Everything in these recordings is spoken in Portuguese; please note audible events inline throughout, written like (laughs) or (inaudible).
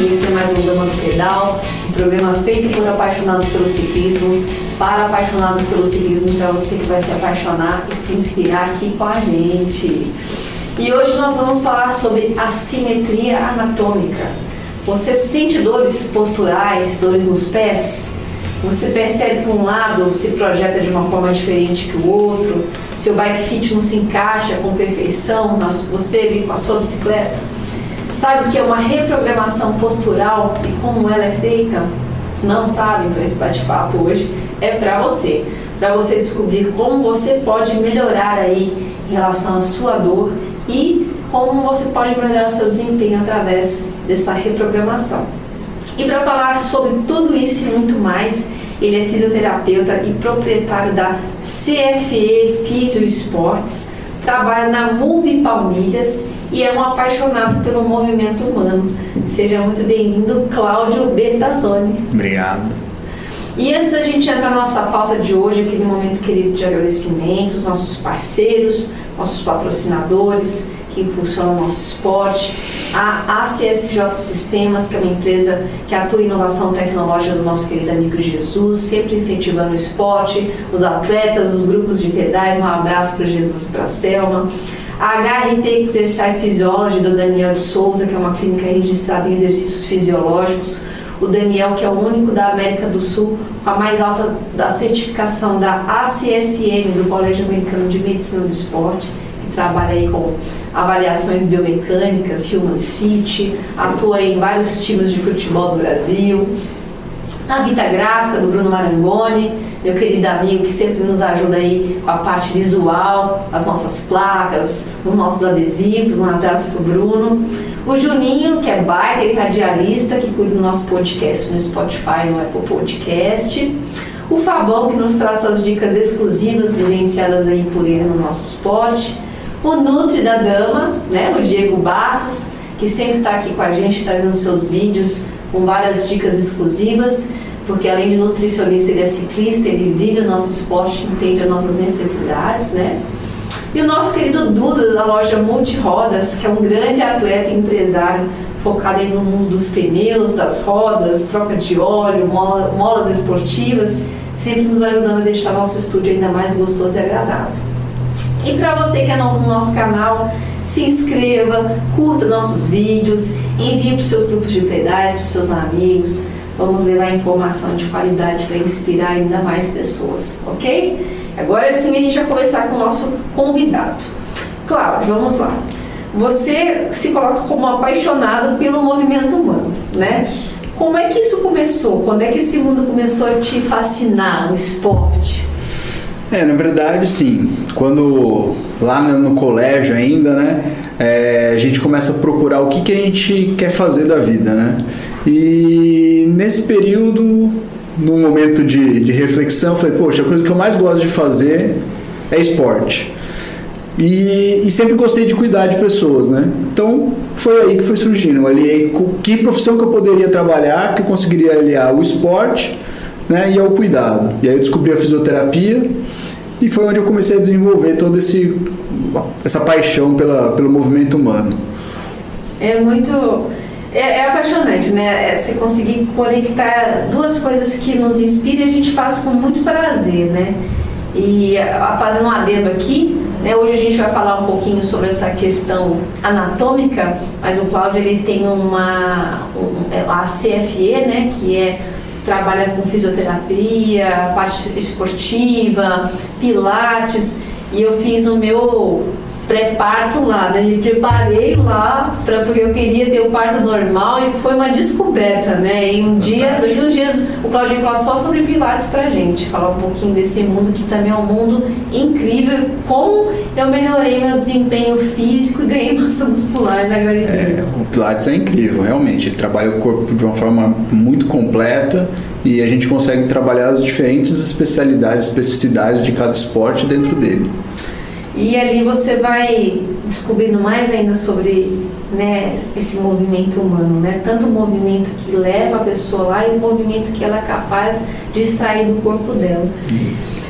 e esse é mais um Dama do Pedal, um programa feito por apaixonados pelo ciclismo, para apaixonados pelo ciclismo, para você que vai se apaixonar e se inspirar aqui com a gente. E hoje nós vamos falar sobre assimetria anatômica. Você sente dores posturais, dores nos pés? Você percebe que um lado se projeta de uma forma diferente que o outro? Seu bike fit não se encaixa com perfeição você com a sua bicicleta? Sabe o que é uma reprogramação postural e como ela é feita? Não sabe? Então esse bate-papo hoje é para você. Para você descobrir como você pode melhorar aí em relação à sua dor e como você pode melhorar o seu desempenho através dessa reprogramação. E para falar sobre tudo isso e muito mais, ele é fisioterapeuta e proprietário da CFE Fisio Esportes, trabalha na Move Palmilhas e é um apaixonado pelo movimento humano. Seja muito bem-vindo, Cláudio Bertazzoni. Obrigado. E antes da gente entrar na nossa pauta de hoje, aquele momento querido de agradecimentos, nossos parceiros, nossos patrocinadores, que impulsiona o nosso esporte, a ACSJ Sistemas, que é uma empresa que atua em inovação tecnológica do nosso querido amigo Jesus, sempre incentivando o esporte, os atletas, os grupos de pedais. Um abraço para Jesus e para a Selma. A HRT Exercise Physiology do Daniel de Souza, que é uma clínica registrada em exercícios fisiológicos. O Daniel, que é o único da América do Sul com a mais alta da certificação da ACSM, do Colégio Americano de Medicina do Esporte trabalha aí com avaliações biomecânicas, Human Fit, atua em vários times de futebol do Brasil. A Vita Gráfica do Bruno Marangoni, meu querido amigo que sempre nos ajuda aí com a parte visual, as nossas placas, os nossos adesivos. Um abraço pro Bruno. O Juninho, que é e radialista, que cuida do nosso podcast no Spotify, no Apple Podcast. O Fabão, que nos traz suas dicas exclusivas, vivenciadas aí por ele no nosso spot o Nutri da Dama, né, o Diego Bassos, que sempre está aqui com a gente trazendo seus vídeos com várias dicas exclusivas, porque além de nutricionista, ele é ciclista, ele vive o nosso esporte, entende as nossas necessidades, né? E o nosso querido Duda da loja Multirodas, que é um grande atleta e empresário focado aí no mundo dos pneus, das rodas, troca de óleo, molas esportivas, sempre nos ajudando a deixar nosso estúdio ainda mais gostoso e agradável. E para você que é novo no nosso canal, se inscreva, curta nossos vídeos, envie para os seus grupos de pedais, para os seus amigos. Vamos levar informação de qualidade para inspirar ainda mais pessoas, ok? Agora sim a gente vai começar com o nosso convidado. Cláudio, vamos lá. Você se coloca como apaixonado pelo movimento humano, né? Como é que isso começou? Quando é que esse mundo começou a te fascinar, o esporte? É, na verdade, sim. Quando lá no, colégio ainda, né, é, a gente começa a procurar o que, que a gente quer fazer da vida, né? E nesse período, num momento de, de reflexão, falei, poxa, a coisa que eu mais gosto de fazer é esporte. E, e, sempre gostei de cuidar de pessoas, né? Então foi aí que foi surgindo. Eu aliei que profissão que eu poderia trabalhar, que eu conseguiria aliar o esporte né, e ao cuidado. E aí eu descobri a fisioterapia e foi onde eu comecei a desenvolver toda essa paixão pela, pelo movimento humano. É muito. É, é apaixonante, né? É se conseguir conectar duas coisas que nos inspiram a gente faz com muito prazer, né? E fazendo um adendo aqui, né, hoje a gente vai falar um pouquinho sobre essa questão anatômica, mas o Cláudio ele tem uma um, é, a CFE, né, que é trabalha com fisioterapia, parte esportiva, pilates, e eu fiz o meu pré-parto lá, né? Me preparei lá para porque eu queria ter o parto normal e foi uma descoberta, né? E um dia, daqui uns dias, o Claudinho falar só sobre pilates pra gente, falar um pouquinho desse mundo que também é um mundo incrível, como eu melhorei meu desempenho físico e ganhei (laughs) massa muscular na gravidez. É, o pilates é incrível, realmente. Ele trabalha o corpo de uma forma muito completa e a gente consegue trabalhar as diferentes especialidades, especificidades de cada esporte dentro dele. E ali você vai descobrindo mais ainda sobre né, esse movimento humano, né? Tanto o movimento que leva a pessoa lá e o movimento que ela é capaz de extrair do corpo dela. Isso.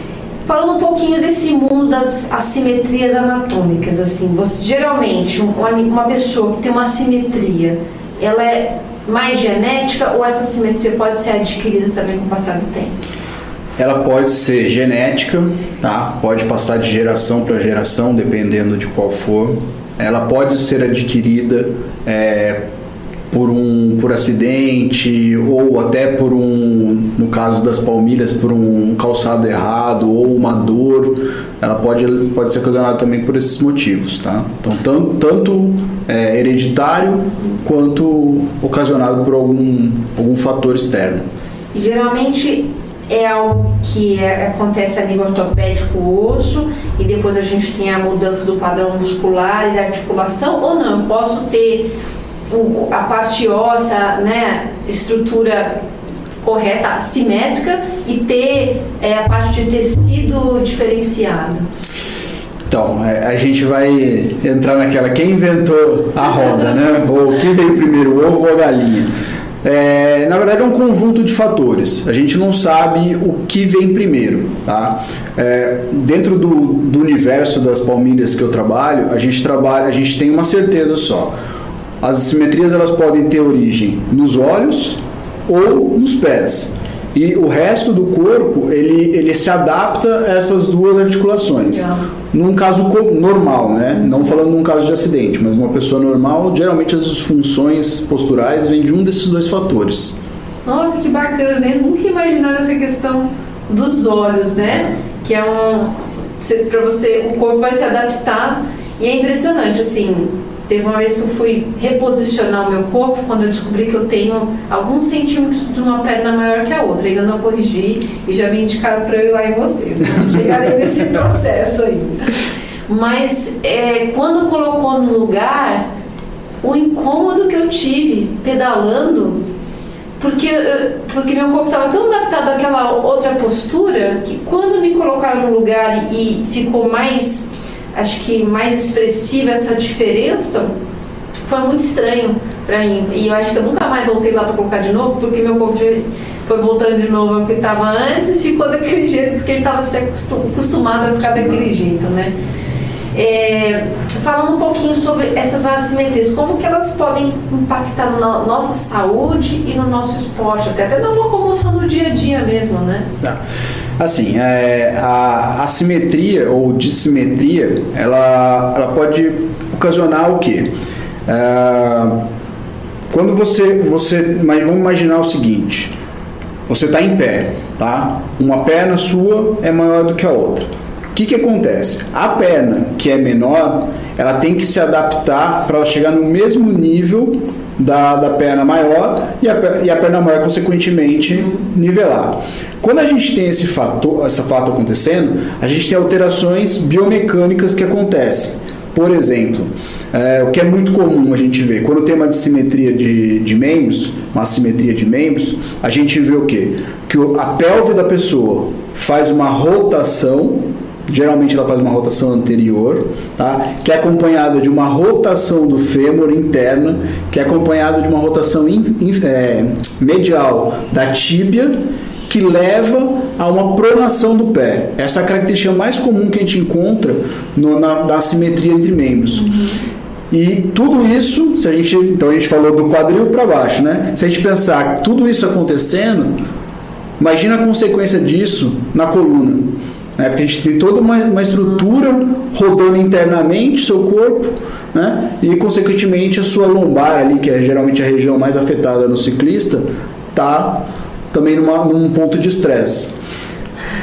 Falando um pouquinho desse mundo das assimetrias anatômicas, assim, você geralmente uma, uma pessoa que tem uma assimetria, ela é mais genética ou essa simetria pode ser adquirida também com o passar do tempo? Ela pode ser genética, tá? Pode passar de geração para geração, dependendo de qual for. Ela pode ser adquirida é, por um por acidente ou até por um no caso das palmilhas por um calçado errado ou uma dor ela pode pode ser ocasionada também por esses motivos tá então tanto, tanto é, hereditário quanto ocasionado por algum algum fator externo geralmente é algo que é, acontece a nível ortopédico osso e depois a gente tem a mudança do padrão muscular e da articulação ou não eu posso ter o, a parte óssea, né, estrutura correta, simétrica e ter é, a parte de tecido diferenciado. Então, é, a gente vai entrar naquela quem inventou a roda, né? Ou quem veio primeiro, o ovo ou a galinha. É, na verdade é um conjunto de fatores. A gente não sabe o que vem primeiro, tá? É, dentro do, do universo das palmilhas que eu trabalho, a gente trabalha, a gente tem uma certeza só. As assimetrias elas podem ter origem nos olhos ou nos pés. E o resto do corpo, ele, ele se adapta a essas duas articulações. Legal. Num caso normal, né? Não falando num caso de acidente, mas uma pessoa normal, geralmente as funções posturais vêm de um desses dois fatores. Nossa, que bacana, né? Nunca imaginava essa questão dos olhos, né? Que é um. Para você, o corpo vai se adaptar. E é impressionante, assim, Teve uma vez que eu fui reposicionar o meu corpo quando eu descobri que eu tenho alguns centímetros de uma perna maior que a outra. Ainda não corrigi e já me indicaram para eu ir lá em você. Chegarei (laughs) nesse processo ainda. Mas é, quando colocou no lugar, o incômodo que eu tive pedalando, porque, porque meu corpo estava tão adaptado àquela outra postura que quando me colocaram no lugar e, e ficou mais acho que mais expressiva essa diferença foi muito estranho para mim. E eu acho que eu nunca mais voltei lá para colocar de novo, porque meu corpo foi voltando de novo ao que estava antes e ficou (laughs) daquele jeito, porque ele estava se acostumado a ficar daquele jeito, né? É, falando um pouquinho sobre essas assimetrias, como que elas podem impactar na nossa saúde e no nosso esporte, até, até na locomoção do dia a dia mesmo, né? Tá. Assim, é, a assimetria ou dissimetria, ela, ela pode ocasionar o quê? É, quando você, você, mas vamos imaginar o seguinte, você está em pé, tá? Uma perna sua é maior do que a outra. O que, que acontece? A perna que é menor, ela tem que se adaptar para chegar no mesmo nível da, da perna maior e a, e a perna maior, consequentemente, nivelar. Quando a gente tem esse fato, esse fato acontecendo, a gente tem alterações biomecânicas que acontecem. Por exemplo, é, o que é muito comum a gente ver, quando tem uma dissimetria de, de membros, uma assimetria de membros, a gente vê o quê? Que a pelve da pessoa faz uma rotação geralmente ela faz uma rotação anterior, tá? que é acompanhada de uma rotação do fêmur interna, que é acompanhada de uma rotação in, in, é, medial da tíbia, que leva a uma pronação do pé. Essa é a característica mais comum que a gente encontra no, na, na simetria entre membros. Uhum. E tudo isso, se a gente, então a gente falou do quadril para baixo, né? Se a gente pensar tudo isso acontecendo, imagina a consequência disso na coluna. Né? Porque a gente tem toda uma, uma estrutura rodando internamente seu corpo, né? e consequentemente a sua lombar ali, que é geralmente a região mais afetada no ciclista, tá também numa, num ponto de estresse.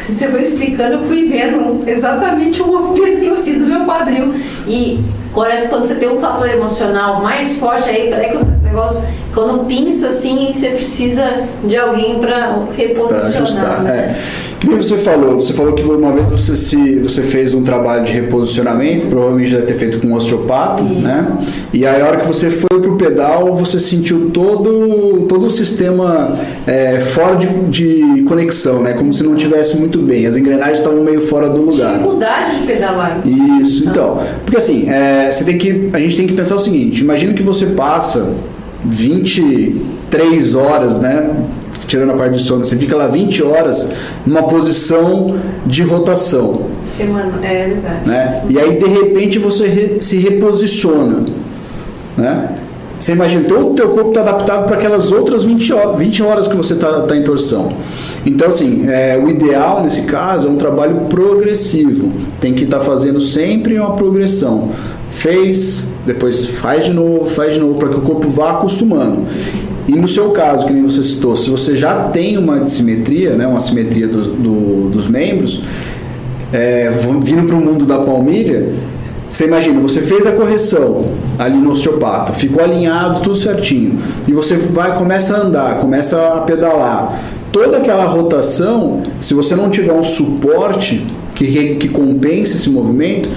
Você foi explicando, eu fui vendo exatamente o movimento que eu sinto no meu quadril. E parece quando você tem um fator emocional mais forte, aí parece que o negócio, quando pinça assim, você precisa de alguém para reposicionar. Pra ajustar, né? é. Que você falou, você falou que uma vez você, se, você fez um trabalho de reposicionamento, provavelmente deve ter feito com um osteopata, Isso. né? E aí a hora que você foi pro pedal, você sentiu todo, todo o sistema é, fora de, de conexão, né? Como se não tivesse muito bem, as engrenagens estavam meio fora do lugar. Dificuldade de pedalar. Isso, então. Porque assim, é, você tem que, a gente tem que pensar o seguinte, imagina que você passa 23 horas, né? tirando a parte de sono, você fica lá 20 horas numa posição de rotação. Semana, é verdade. Né? E aí, de repente, você re, se reposiciona. Né? Você imagina, todo o teu corpo está adaptado para aquelas outras 20 horas, 20 horas que você está tá em torção. Então, assim, é, o ideal nesse caso é um trabalho progressivo. Tem que estar tá fazendo sempre uma progressão. Fez, depois faz de novo, faz de novo, para que o corpo vá acostumando. E no seu caso, que nem você citou, se você já tem uma dissimetria, né, uma simetria do, do, dos membros, é, vindo para o mundo da palmilha, você imagina, você fez a correção ali no osteopata, ficou alinhado, tudo certinho, e você vai começa a andar, começa a pedalar. Toda aquela rotação, se você não tiver um suporte que, que compense esse movimento,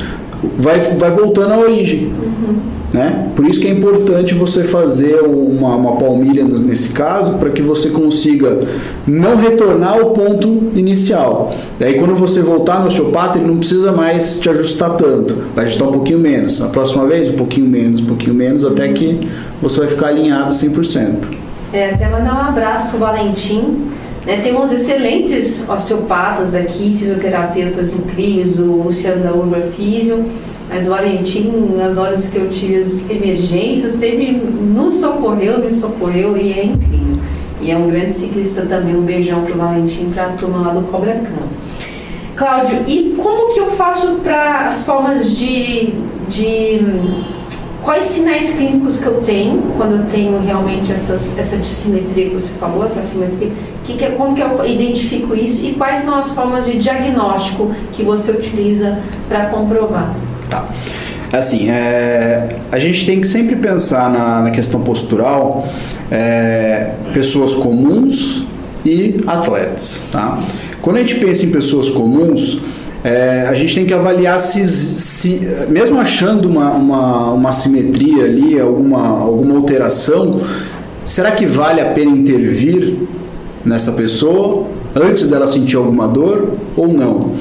vai, vai voltando à origem. Uhum. Né? Por isso que é importante você fazer uma, uma palmilha nesse caso, para que você consiga não retornar ao ponto inicial. Aí quando você voltar no osteopata, ele não precisa mais te ajustar tanto, vai ajustar um pouquinho menos. A próxima vez, um pouquinho menos, um pouquinho menos, até que você vai ficar alinhado 100%. É, até mandar um abraço pro Valentim. Né, temos excelentes osteopatas aqui, fisioterapeutas incríveis, o Luciano da Urba Físio mas o Valentim, nas horas que eu tive as emergências, sempre nos socorreu, me socorreu e é incrível. E é um grande ciclista também. Um beijão pro Valentim, para a turma lá do Cobra Cam. Cláudio, e como que eu faço para as formas de, de. Quais sinais clínicos que eu tenho quando eu tenho realmente essas, essa dissimetria que você falou, essa simetria? Que que é, como que eu identifico isso e quais são as formas de diagnóstico que você utiliza para comprovar? Tá. Assim, é, a gente tem que sempre pensar na, na questão postural é, pessoas comuns e atletas, tá? Quando a gente pensa em pessoas comuns, é, a gente tem que avaliar se, se mesmo achando uma, uma, uma simetria ali, alguma, alguma alteração, será que vale a pena intervir nessa pessoa antes dela sentir alguma dor ou não?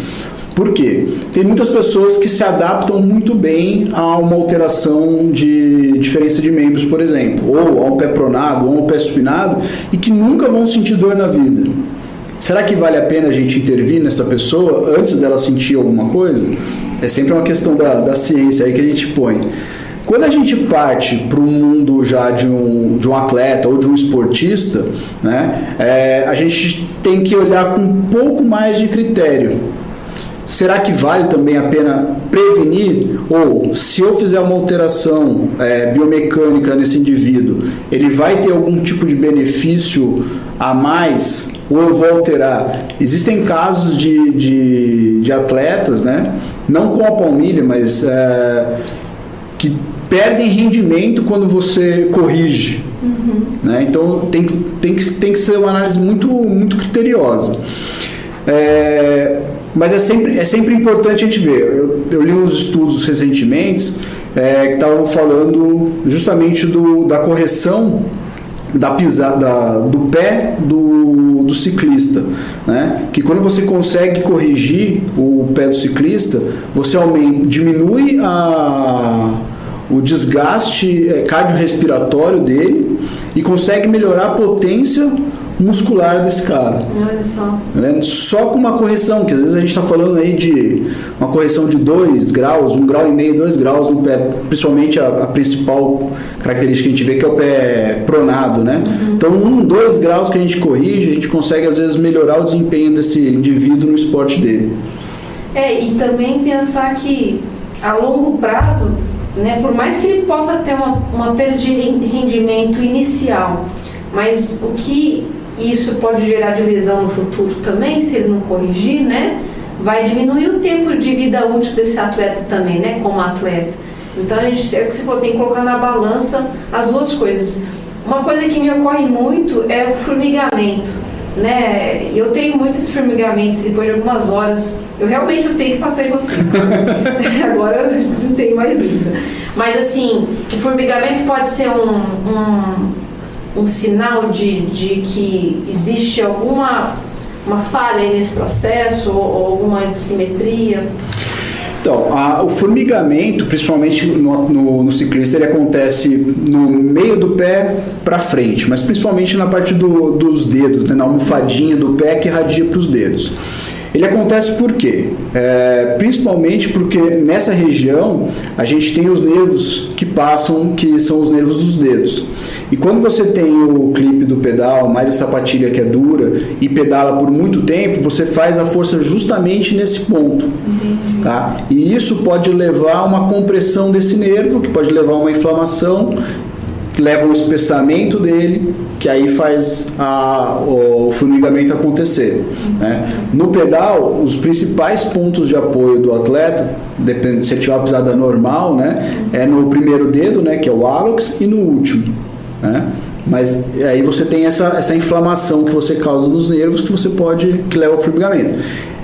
Por quê? Tem muitas pessoas que se adaptam muito bem a uma alteração de diferença de membros, por exemplo, ou a um pé pronado, ou a um pé supinado, e que nunca vão sentir dor na vida. Será que vale a pena a gente intervir nessa pessoa antes dela sentir alguma coisa? É sempre uma questão da, da ciência aí que a gente põe. Quando a gente parte para o mundo já de um, de um atleta ou de um esportista, né, é, a gente tem que olhar com um pouco mais de critério. Será que vale também a pena prevenir? Ou se eu fizer uma alteração é, biomecânica nesse indivíduo, ele vai ter algum tipo de benefício a mais? Ou eu vou alterar? Existem casos de, de, de atletas, né? não com a palmilha, mas é, que perdem rendimento quando você corrige. Uhum. Né? Então tem, tem, tem que ser uma análise muito, muito criteriosa. É, mas é sempre, é sempre importante a gente ver. Eu, eu li uns estudos recentemente é, que estavam falando justamente do, da correção da pisada do pé do, do ciclista, né? Que quando você consegue corrigir o pé do ciclista, você aumenta, diminui a, o desgaste é, cardiorrespiratório dele e consegue melhorar a potência muscular desse cara. Olha só. Né? Só com uma correção, que às vezes a gente está falando aí de uma correção de 2 graus, 1 um grau e meio, 2 graus no pé, principalmente a, a, principal característica que a gente vê que é o pé pronado, né? Uhum. Então, 1, um, 2 graus que a gente corrige, a gente consegue às vezes melhorar o desempenho desse indivíduo no esporte dele. É, e também pensar que a longo prazo, né, por mais que ele possa ter uma, uma perda de rendimento inicial, mas o que isso pode gerar de lesão no futuro também, se ele não corrigir, né? Vai diminuir o tempo de vida útil desse atleta também, né? Como atleta. Então, a gente, é o que você tem que colocar na balança as duas coisas. Uma coisa que me ocorre muito é o formigamento, né? Eu tenho muitos formigamentos depois de algumas horas. Eu realmente eu tenho que passar em você. (laughs) Agora eu não tenho mais dúvida. Mas assim, o formigamento pode ser um, um um sinal de, de que existe alguma uma falha nesse processo ou, ou alguma dissimetria? Então, a, o formigamento, principalmente no, no, no, ciclista, ele acontece no meio do pé para frente, mas principalmente na parte do, dos dedos, né, na almofadinha do pé que irradia para os dedos. Ele acontece por quê? É, principalmente porque nessa região a gente tem os nervos que passam, que são os nervos dos dedos. E quando você tem o clipe do pedal, mais a sapatilha que é dura, e pedala por muito tempo, você faz a força justamente nesse ponto. Tá? E isso pode levar a uma compressão desse nervo, que pode levar a uma inflamação leva ao espessamento dele, que aí faz a, o formigamento acontecer. Né? No pedal, os principais pontos de apoio do atleta, depende se tiver uma pisada normal, né, é no primeiro dedo, né, que é o hálux, e no último. Né? Mas aí você tem essa, essa inflamação que você causa nos nervos que você pode que leva ao formigamento.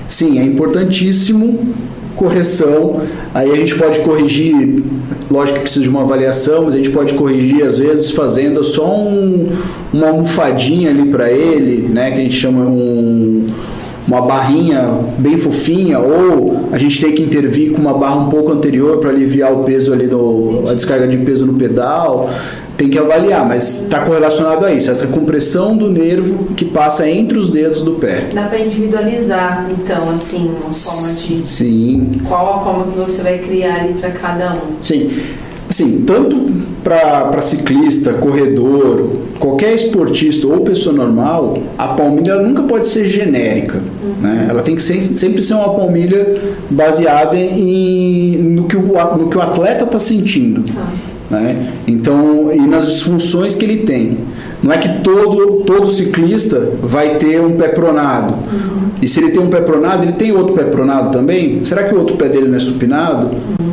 Sim, é importantíssimo correção. Aí a gente pode corrigir, lógico que precisa de uma avaliação, mas a gente pode corrigir às vezes fazendo só um, uma almofadinha ali para ele, né, que a gente chama um uma barrinha bem fofinha ou a gente tem que intervir com uma barra um pouco anterior para aliviar o peso ali do a descarga de peso no pedal tem que avaliar, mas está correlacionado a isso, essa compressão do nervo que passa entre os dedos do pé. Dá para individualizar, então, assim, uma forma de. Sim. Qual a forma que você vai criar ali para cada um? Sim. Assim, tanto para ciclista, corredor, qualquer esportista ou pessoa normal, a palmilha nunca pode ser genérica. Uhum. Né? Ela tem que ser, sempre ser uma palmilha baseada em, no, que o, no que o atleta está sentindo. Tá. Né? Então, e nas disfunções que ele tem. Não é que todo, todo ciclista vai ter um pé pronado. Uhum. E se ele tem um pé pronado, ele tem outro pé pronado também? Será que o outro pé dele não é supinado? Uhum.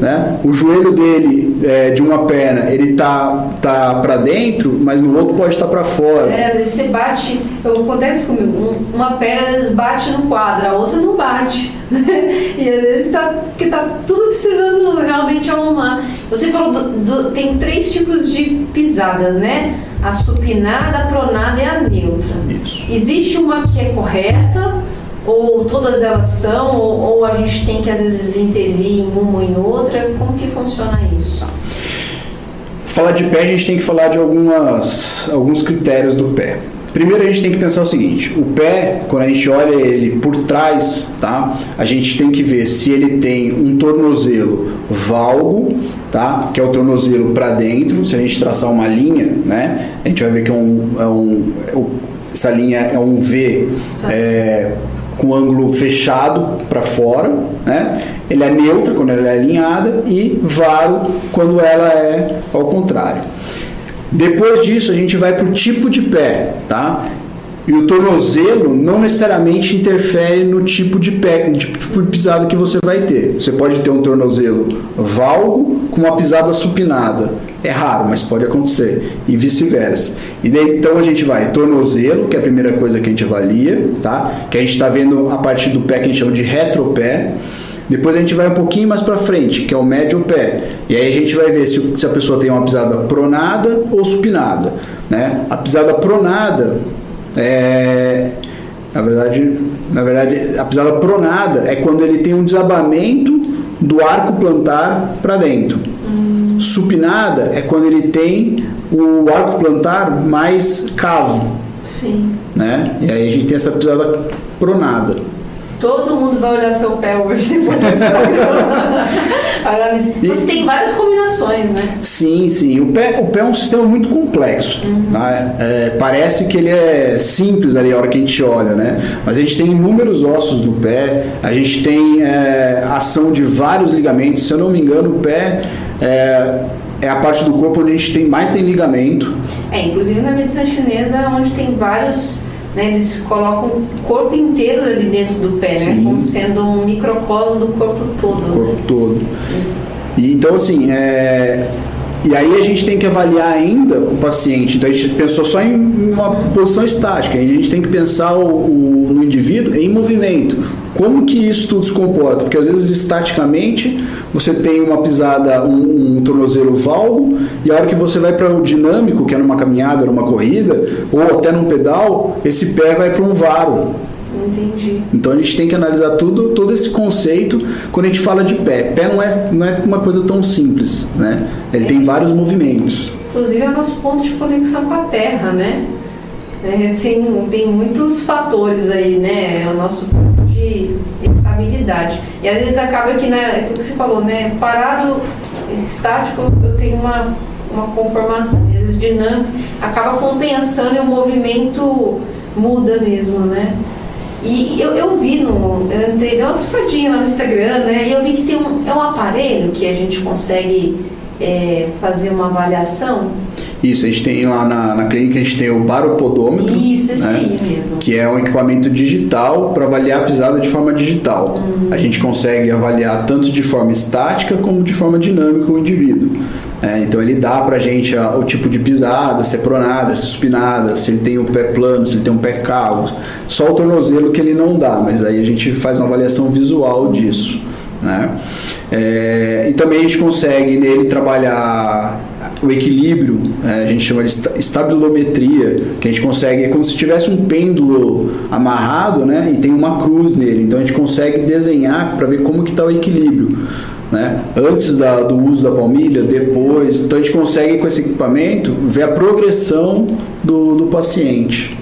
Né? O joelho dele é, de uma perna ele tá tá para dentro, mas no outro pode estar tá para fora. É, às vezes você bate, acontece comigo, uma perna às vezes bate no quadro, a outra não bate. (laughs) e às vezes tá, que tá tudo precisando realmente arrumar. Você falou do, do, tem três tipos de pisadas, né? A supinada, a pronada e a neutra. Isso. Existe uma que é correta ou todas elas são, ou, ou, a gente tem que às vezes intervir em uma ou em outra? Como que funciona isso? Falar de pé, a gente tem que falar de algumas, alguns critérios do pé. Primeiro a gente tem que pensar o seguinte, o pé, quando a gente olha ele por trás, tá? A gente tem que ver se ele tem um tornozelo valgo, tá? Que é o tornozelo para dentro. Se a gente traçar uma linha, né? A gente vai ver que é um, é um essa linha é um V tá. é, com ângulo fechado para fora, né? Ele é neutra quando ela é alinhada e varo quando ela é ao contrário. Depois disso a gente vai para o tipo de pé, tá? E o tornozelo não necessariamente interfere no tipo de pé, no tipo de pisada que você vai ter. Você pode ter um tornozelo valgo com uma pisada supinada. É raro, mas pode acontecer. E vice-versa. E daí, então a gente vai tornozelo, que é a primeira coisa que a gente avalia, tá? Que a gente está vendo a partir do pé que a gente chama de retropé. Depois a gente vai um pouquinho mais para frente, que é o médio pé. E aí a gente vai ver se, se a pessoa tem uma pisada pronada ou supinada. Né? A pisada pronada é, na verdade, na verdade, a pisada pronada é quando ele tem um desabamento do arco plantar para dentro. Hum. Supinada é quando ele tem o arco plantar mais cavo. Sim. Né? E aí a gente tem essa pisada pronada. Todo mundo vai olhar seu pé hoje depois (laughs) desse Você tem várias combinações, né? Sim, sim. O pé, o pé é um sistema muito complexo. Uhum. Né? É, parece que ele é simples ali a hora que a gente olha, né? Mas a gente tem inúmeros ossos no pé, a gente tem é, ação de vários ligamentos. Se eu não me engano, o pé é, é a parte do corpo onde a gente tem mais tem ligamento. É, inclusive na medicina chinesa, onde tem vários né, eles colocam o corpo inteiro ali dentro do pé, né, como sendo um microcolo do corpo todo. O corpo né? todo. E, então, assim, é, e aí a gente tem que avaliar ainda o paciente. Então a gente pensou só em uma posição estática. A gente tem que pensar o, o, no indivíduo em movimento. Como que isso tudo se comporta? Porque às vezes estaticamente você tem uma pisada, um, um tornozelo valgo, e a hora que você vai para o dinâmico, que é numa caminhada, numa corrida, ou até num pedal, esse pé vai para um varo. Entendi. Então a gente tem que analisar tudo, todo esse conceito quando a gente fala de pé. Pé não é, não é uma coisa tão simples, né? Ele é. tem vários movimentos. Inclusive é o nosso ponto de conexão com a terra, né? É, tem, tem muitos fatores aí, né? É o nosso ponto de estabilidade. E às vezes acaba que, né, o que você falou, né? Parado, estático, eu tenho uma, uma conformação, às vezes dinâmica, acaba compensando e o movimento muda mesmo, né? E eu, eu vi no. Eu entrei, dei uma fuçadinha lá no Instagram, né? E eu vi que tem um, é um aparelho que a gente consegue é, fazer uma avaliação. Isso, a gente tem lá na, na clínica, a gente tem o baropodômetro. Isso, esse né? aí mesmo. Que é um equipamento digital para avaliar a pisada de forma digital. Uhum. A gente consegue avaliar tanto de forma estática como de forma dinâmica o indivíduo. É, então ele dá pra gente a, o tipo de pisada, se é pronada, se é supinada, se ele tem o pé plano, se ele tem um pé cavo. Só o tornozelo que ele não dá, mas aí a gente faz uma avaliação visual disso. Né? É, e também a gente consegue nele trabalhar o equilíbrio, é, a gente chama de estabilometria, que a gente consegue, é como se tivesse um pêndulo amarrado né, e tem uma cruz nele, então a gente consegue desenhar para ver como que está o equilíbrio né? Antes da, do uso da palmilha, depois. Então a gente consegue com esse equipamento ver a progressão do, do paciente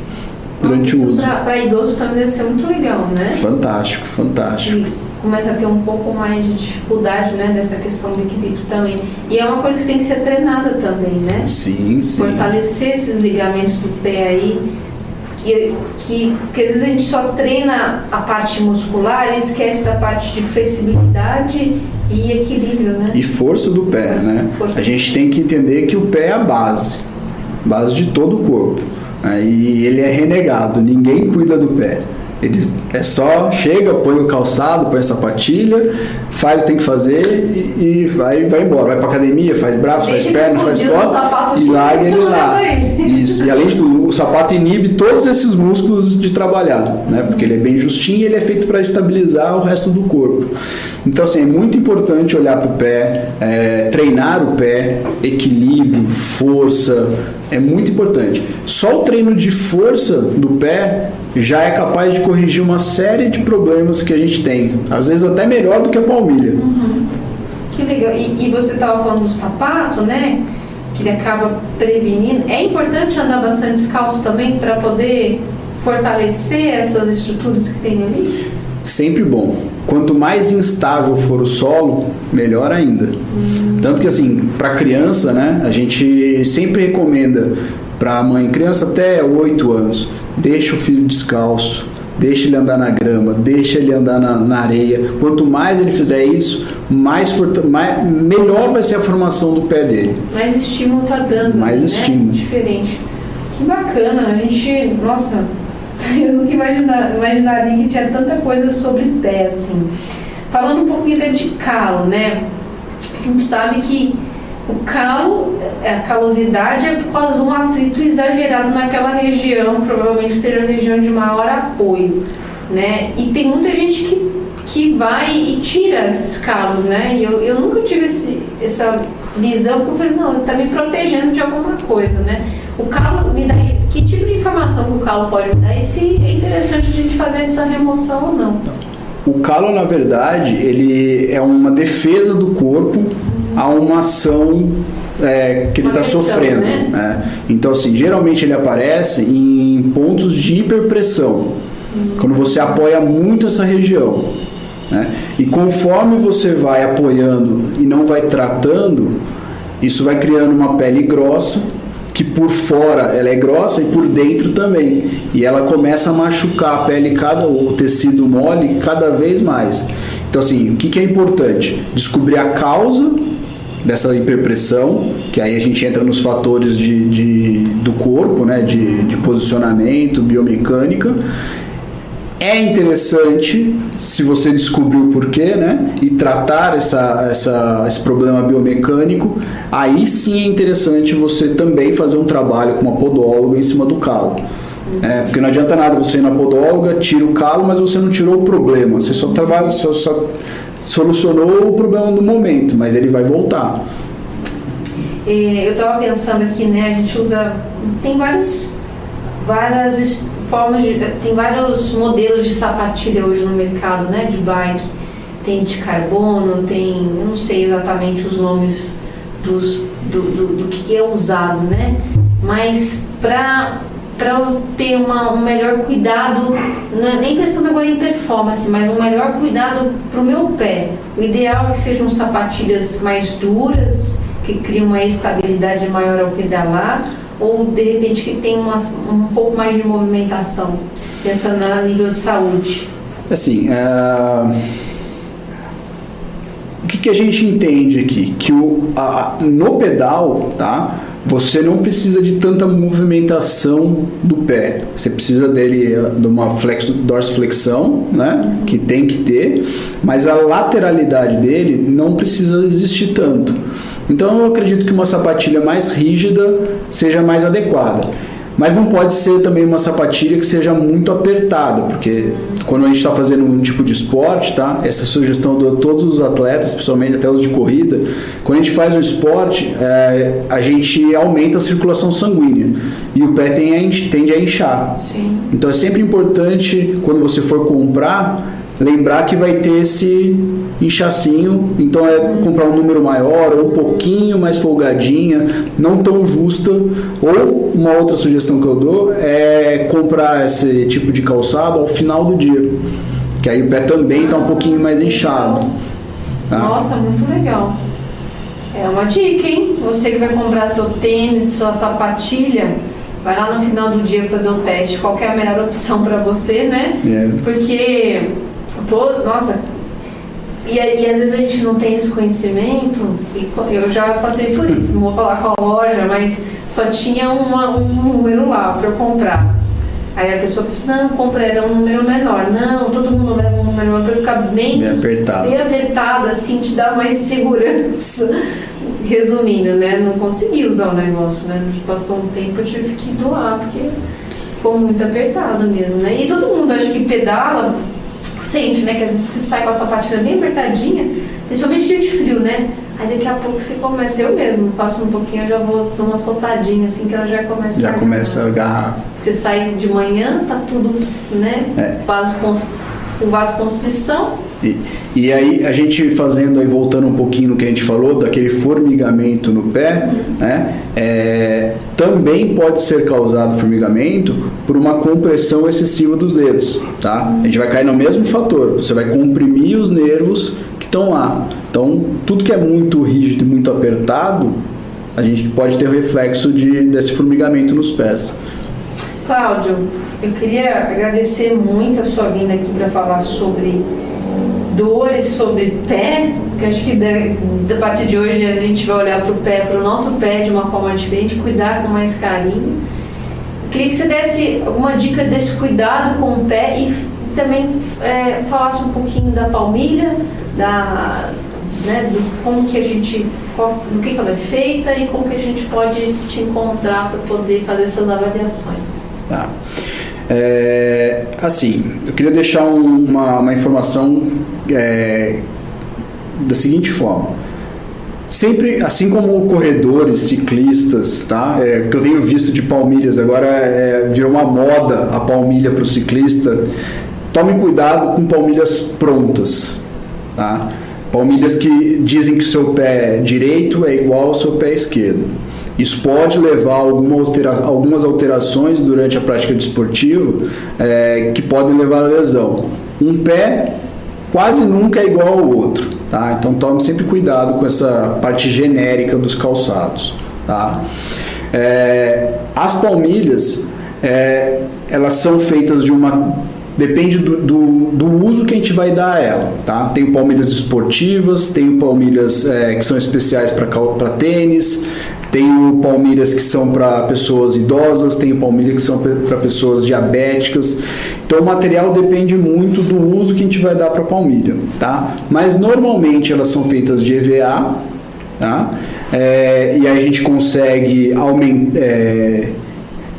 durante Nossa, o uso. Para idoso também deve ser muito legal, né? Fantástico, fantástico. E começa a ter um pouco mais de dificuldade, né, dessa questão do equilíbrio também. E é uma coisa que tem que ser treinada também, né? Sim, sim. Fortalecer esses ligamentos do pé aí, que, que, que às vezes a gente só treina a parte muscular e esquece da parte de flexibilidade e equilíbrio, né? E força do pé, né? força. A gente tem que entender que o pé é a base, base de todo o corpo. né? E ele é renegado, ninguém cuida do pé. Ele é só chega, põe o calçado, põe a sapatilha, faz o que tem que fazer e, e vai, vai embora. Vai pra academia, faz braço, Deixa faz perna, faz costas sapato e larga ele lá. Isso. E além de tudo, o sapato inibe todos esses músculos de trabalhar, né? Porque ele é bem justinho e ele é feito para estabilizar o resto do corpo. Então, assim, é muito importante olhar para o pé, é, treinar o pé, equilíbrio, força, é muito importante. Só o treino de força do pé já é capaz de corrigir uma série de problemas que a gente tem, às vezes até melhor do que a palmilha. Que legal. E, e você estava falando do sapato, né? Que ele acaba prevenindo. É importante andar bastante descalço também para poder fortalecer essas estruturas que tem ali? Sempre bom. Quanto mais instável for o solo, melhor ainda. Tanto que assim, para criança, né, a gente sempre recomenda para a mãe, criança até 8 anos, deixa o filho descalço, deixa ele andar na grama, deixa ele andar na, na areia. Quanto mais ele fizer isso, mais, mais- melhor vai ser a formação do pé dele. Mais estímulo tá dando. Mais né? estímulo. Diferente. Que bacana. A gente. Nossa, (laughs) eu nunca imagina- imaginaria que tinha tanta coisa sobre pé, assim. Falando um pouquinho até de calo, né? A gente sabe que o calo, a calosidade é por causa de um atrito exagerado naquela região, provavelmente seja a região de maior apoio, né? E tem muita gente que, que vai e tira esses calos, né? E eu, eu nunca tive esse, essa visão, porque eu falei, não, tá me protegendo de alguma coisa, né? O calo me dá. Que tipo de informação que o calo pode me dar? E se é interessante a gente fazer essa remoção ou não? O calo, na verdade, ele é uma defesa do corpo a uma ação é, que ele está sofrendo. né? né? Então, assim, geralmente ele aparece em pontos de hiperpressão, quando você apoia muito essa região. né? E conforme você vai apoiando e não vai tratando, isso vai criando uma pele grossa, que por fora ela é grossa e por dentro também. E ela começa a machucar a pele, cada, o tecido mole, cada vez mais. Então, assim, o que, que é importante? Descobrir a causa dessa hiperpressão, que aí a gente entra nos fatores de, de- do corpo, né, de, de posicionamento, biomecânica. É interessante se você descobrir o porquê, né? E tratar essa, essa, esse problema biomecânico, aí sim é interessante você também fazer um trabalho com uma podóloga em cima do calo. É, porque não adianta nada você ir na podóloga, tira o calo, mas você não tirou o problema. Você só trabalha, só, só solucionou o problema no momento, mas ele vai voltar. É, eu estava pensando aqui, né? A gente usa. Tem vários. Várias formas de. Tem vários modelos de sapatilha hoje no mercado, né? De bike. Tem de carbono, tem. Eu não sei exatamente os nomes dos, do, do, do que é usado, né? Mas para para ter uma, um melhor cuidado, é nem pensando agora em performance, mas um melhor cuidado para o meu pé. O ideal é que sejam sapatilhas mais duras, que criam uma estabilidade maior ao pedalar, ou de repente que tem uma, um pouco mais de movimentação, pensando a nível de saúde? Assim, uh, o que, que, a gente entende aqui? Que o, a, no pedal, tá? Você não precisa de tanta movimentação do pé. Você precisa dele de uma flexo, dorsiflexão, né? Que tem que ter, mas a lateralidade dele não precisa existir tanto. Então eu acredito que uma sapatilha mais rígida seja mais adequada. Mas não pode ser também uma sapatilha que seja muito apertada, porque quando a gente está fazendo um tipo de esporte, tá? Essa sugestão de todos os atletas, principalmente até os de corrida, quando a gente faz um esporte, é, a gente aumenta a circulação sanguínea e o pé tem a, tende a inchar. Sim. Então é sempre importante quando você for comprar lembrar que vai ter esse inchacinho, então é comprar um número maior ou um pouquinho mais folgadinha, não tão justa. Ou uma outra sugestão que eu dou é comprar esse tipo de calçado ao final do dia, que aí o pé também está um pouquinho mais inchado. Tá? Nossa, muito legal. É uma dica, hein? Você que vai comprar seu tênis, sua sapatilha, vai lá no final do dia fazer o teste. Qual é a melhor opção para você, né? É. Porque Todo, nossa, e, e, às vezes a gente não tem esse conhecimento, e eu já passei por isso, não vou falar com a loja, mas só tinha uma, um número lá para eu comprar. Aí a pessoa disse, assim, não, compra, era um número menor. Não, todo mundo leva um número menor para ficar bem, bem apertado. bem apertado, assim, te dar mais segurança. (laughs) Resumindo, né? Não consegui usar o negócio, né? Passou um tempo, eu tive que doar, porque ficou muito apertado mesmo, né? E todo mundo acho que pedala sente, né? Que às vezes você sai com a sapatilha bem apertadinha, principalmente dia de frio, né? Aí daqui a pouco você começa, eu mesmo, passo um pouquinho, eu já vou dar uma soltadinha, assim, que ela já começa já a. Já começa a agarrar. Você sai de manhã, tá tudo, né? É. Vaso com vasoconstrição. E, e aí a gente fazendo aí voltando um pouquinho no que a gente falou daquele formigamento no pé, né? É, também pode ser causado formigamento por uma compressão excessiva dos dedos, tá? A gente vai cair no mesmo fator. Você vai comprimir os nervos que estão lá. Então tudo que é muito rígido e muito apertado, a gente pode ter o reflexo de, desse formigamento nos pés. Cláudio, eu queria agradecer muito a sua vinda aqui para falar sobre dores, sobre pé, que acho que da, partir de hoje a gente vai olhar para o pé, para o nosso pé de uma forma diferente, cuidar com mais carinho. Queria que você desse alguma dica desse cuidado com o pé e também é, falasse um pouquinho da palmilha, da, né, do como que a gente, qual, do que ela é feita e como que a gente pode te encontrar para poder fazer essas avaliações. Tá. É, assim, eu queria deixar um, uma, uma, informação é, da seguinte forma. Sempre, assim como corredores, ciclistas, tá? É, que eu tenho visto de palmilhas, agora é, virou uma moda a palmilha para o ciclista. Tome cuidado com palmilhas prontas, tá? Palmilhas que dizem que o seu pé direito é igual ao seu pé esquerdo. Isso pode levar a alguma altera algumas alterações durante a prática desportiva é, que podem levar à lesão. Um pé quase nunca é igual ao outro, tá? Então tome sempre cuidado com essa parte genérica dos calçados, tá? É, as palmilhas, é, elas são feitas de uma depende do, do, do, uso que a gente vai dar a ela, tá? Tem palmilhas esportivas, tem palmilhas é, que são especiais para tênis, tem o palmilhas que são para pessoas idosas, tem o palmilha que são para pessoas diabéticas. Então o material depende muito do uso que a gente vai dar para a palmilha, tá? Mas normalmente elas são feitas de EVA, tá? É, e aí a gente consegue aumentar. É,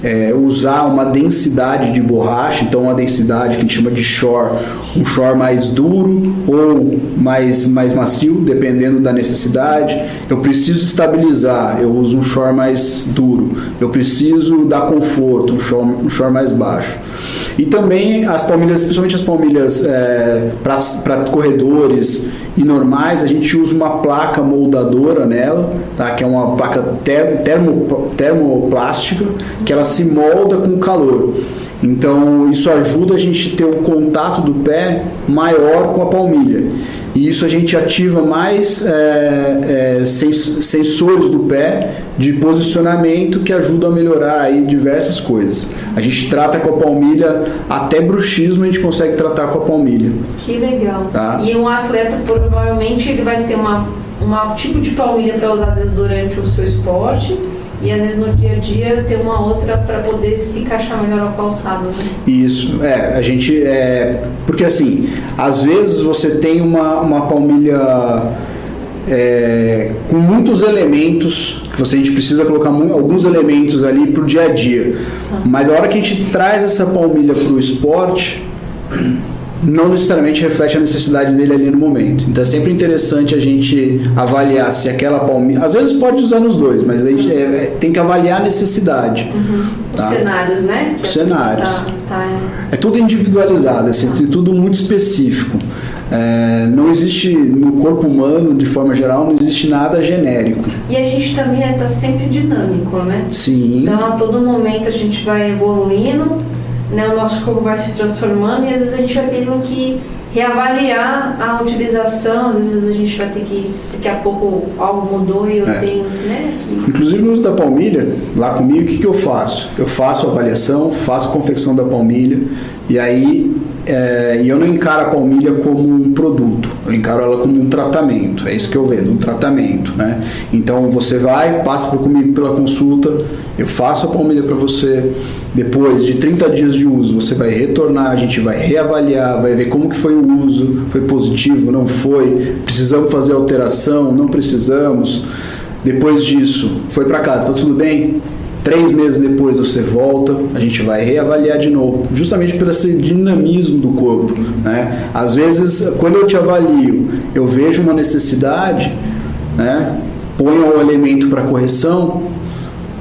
é, usar uma densidade de borracha, então uma densidade que a gente chama de shore, um shore mais duro ou mais, mais macio, dependendo da necessidade. Eu preciso estabilizar, eu uso um shore mais duro. Eu preciso dar conforto, um shore, um shore mais baixo. E também as palmilhas, principalmente as palmilhas é, para corredores e normais, a gente usa uma placa moldadora nela, tá? que é uma placa termo, termoplástica, que ela se molda com calor. Então isso ajuda a gente ter um contato do pé maior com a palmilha. E isso a gente ativa mais é, é, sensores do pé de posicionamento que ajudam a melhorar aí diversas coisas. A gente trata com a palmilha, até bruxismo a gente consegue tratar com a palmilha. Que legal. Tá? E um atleta provavelmente ele vai ter uma, um tipo de palmilha para usar às vezes durante o seu esporte e às vezes no dia a dia ter uma outra para poder se encaixar melhor ao calçado. Né? Isso, é, a gente é porque assim, às vezes você tem uma, uma palmilha é, com muitos elementos que você, a gente precisa colocar alguns elementos ali para o dia a dia. Tá. Mas a hora que a gente traz essa palmilha para o esporte não necessariamente reflete a necessidade dele ali no momento. Então é sempre interessante a gente avaliar se aquela palmilha. Às vezes pode usar nos dois, mas a gente é, é, tem que avaliar a necessidade. Uhum. Tá? Os cenários, né? Os cenários. Tá, tá... É tudo individualizado, é tudo muito específico. É, não existe no corpo humano, de forma geral, não existe nada genérico. E a gente também está sempre dinâmico, né? Sim. Então a todo momento a gente vai evoluindo né, o nosso corpo vai se transformando e às vezes a gente vai tendo que reavaliar a utilização, às vezes a gente vai ter que, daqui a pouco algo mudou e eu é. tenho, né? Que... Inclusive no uso da palmilha, lá comigo, o que, que eu faço? Eu faço avaliação, faço confecção da palmilha e aí é, e eu não encaro a palmilha como um produto, eu encaro ela como um tratamento. É isso que eu vendo, um tratamento, né? Então você vai, passa comigo pela consulta, eu faço a palmilha para você. Depois de 30 dias de uso, você vai retornar, a gente vai reavaliar, vai ver como que foi o uso, foi positivo, não foi, precisamos fazer alteração, não precisamos. Depois disso, foi para casa, tá tudo bem? Três meses depois você volta, a gente vai reavaliar de novo, justamente pelo esse dinamismo do corpo. Né? Às vezes, quando eu te avalio, eu vejo uma necessidade, né? ponho o elemento para correção,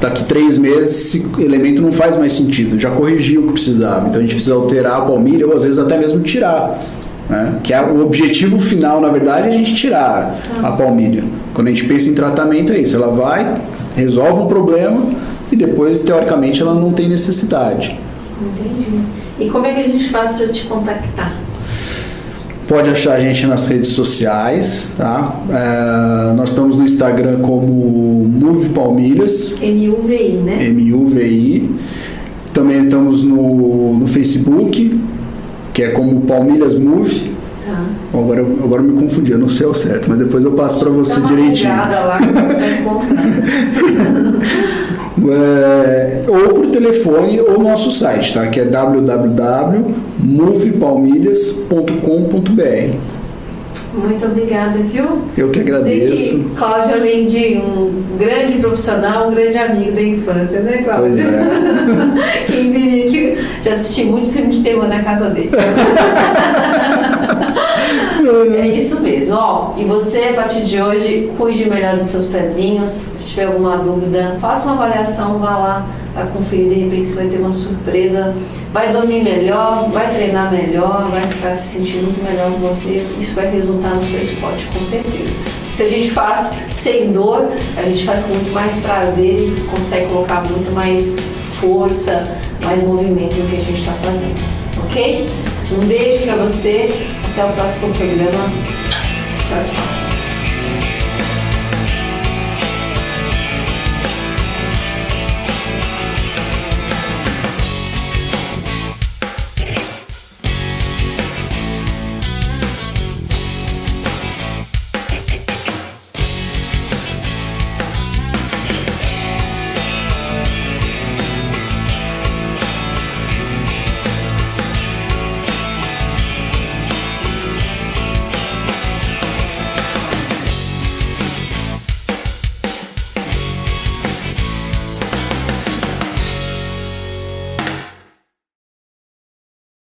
daqui três meses esse elemento não faz mais sentido, já corrigiu o que precisava. Então a gente precisa alterar a palmilha ou às vezes até mesmo tirar. Né? Que é o objetivo final, na verdade, é a gente tirar a palmilha. Quando a gente pensa em tratamento, é isso: ela vai, resolve um problema e depois, teoricamente, ela não tem necessidade. Entendi. E como é que a gente faz para te contactar? Pode achar a gente nas redes sociais, tá? É, nós estamos no Instagram como Move Palmilhas. M-U-V-I, né? M-U-V-I. Também estamos no, no Facebook, que é como Palmilhas Move. Tá. Agora, agora me confundi, eu não sei o certo, mas depois eu passo para você Dá uma direitinho. lá que você vai. (laughs) é, ou por telefone ou nosso site, tá? que é www.movepalmilhas.com.br. Muito obrigada, viu? Eu que agradeço. Que Cláudio, além de um grande profissional, um grande amigo da infância, né, Cláudio? Pois é. (laughs) Quem diria que já assisti muito filme de terror na casa dele. (laughs) é isso mesmo, ó. E você, a partir de hoje, cuide melhor dos seus pezinhos. Se tiver alguma dúvida, faça uma avaliação, vá lá, vai conferir, de repente você vai ter uma surpresa. Vai dormir melhor, vai treinar melhor, vai ficar se sentindo muito melhor com você. Isso vai resultar no seu esporte, com certeza. Se a gente faz sem dor, a gente faz com muito mais prazer e consegue colocar muito mais força, mais movimento no que a gente está fazendo. Ok? Um beijo para você. Até o próximo programa. Tchau, tchau.